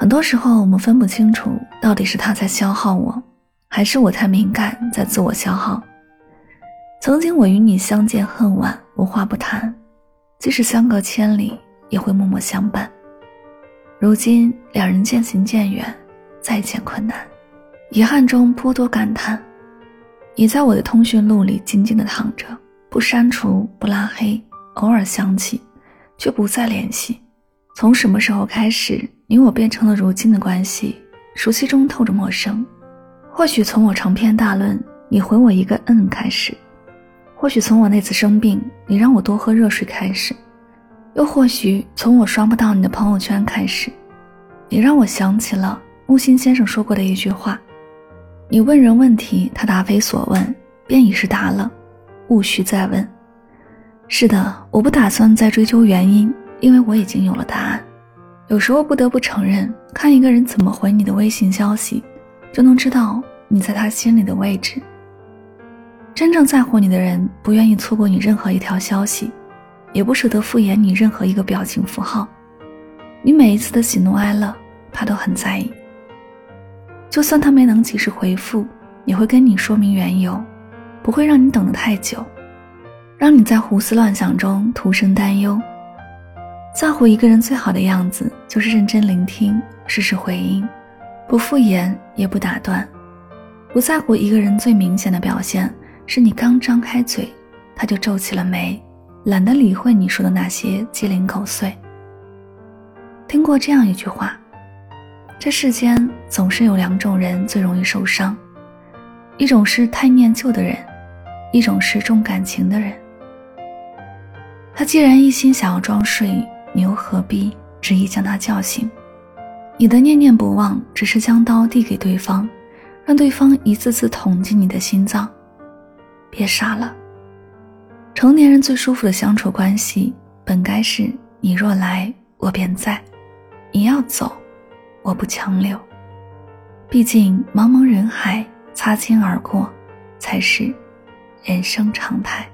很多时候，我们分不清楚到底是他在消耗我，还是我太敏感在自我消耗。曾经我与你相见恨晚，无话不谈，即使相隔千里，也会默默相伴。如今两人渐行渐远，再见困难，遗憾中颇多感叹。你在我的通讯录里静静的躺着，不删除，不拉黑，偶尔想起，却不再联系。从什么时候开始，你我变成了如今的关系？熟悉中透着陌生。或许从我长篇大论，你回我一个嗯开始；或许从我那次生病，你让我多喝热水开始；又或许从我刷不到你的朋友圈开始，你让我想起了木心先生说过的一句话。你问人问题，他答非所问，便已是答了，勿需再问。是的，我不打算再追究原因，因为我已经有了答案。有时候不得不承认，看一个人怎么回你的微信消息，就能知道你在他心里的位置。真正在乎你的人，不愿意错过你任何一条消息，也不舍得敷衍你任何一个表情符号。你每一次的喜怒哀乐，他都很在意。就算他没能及时回复，也会跟你说明缘由，不会让你等得太久，让你在胡思乱想中徒生担忧。在乎一个人最好的样子，就是认真聆听，适时回应，不敷衍也不打断。不在乎一个人最明显的表现，是你刚张开嘴，他就皱起了眉，懒得理会你说的那些鸡零狗碎。听过这样一句话。这世间总是有两种人最容易受伤，一种是太念旧的人，一种是重感情的人。他既然一心想要装睡，你又何必执意将他叫醒？你的念念不忘，只是将刀递给对方，让对方一次次捅进你的心脏。别傻了，成年人最舒服的相处关系，本该是你若来，我便在；你要走。我不强留，毕竟茫茫人海，擦肩而过，才是人生常态。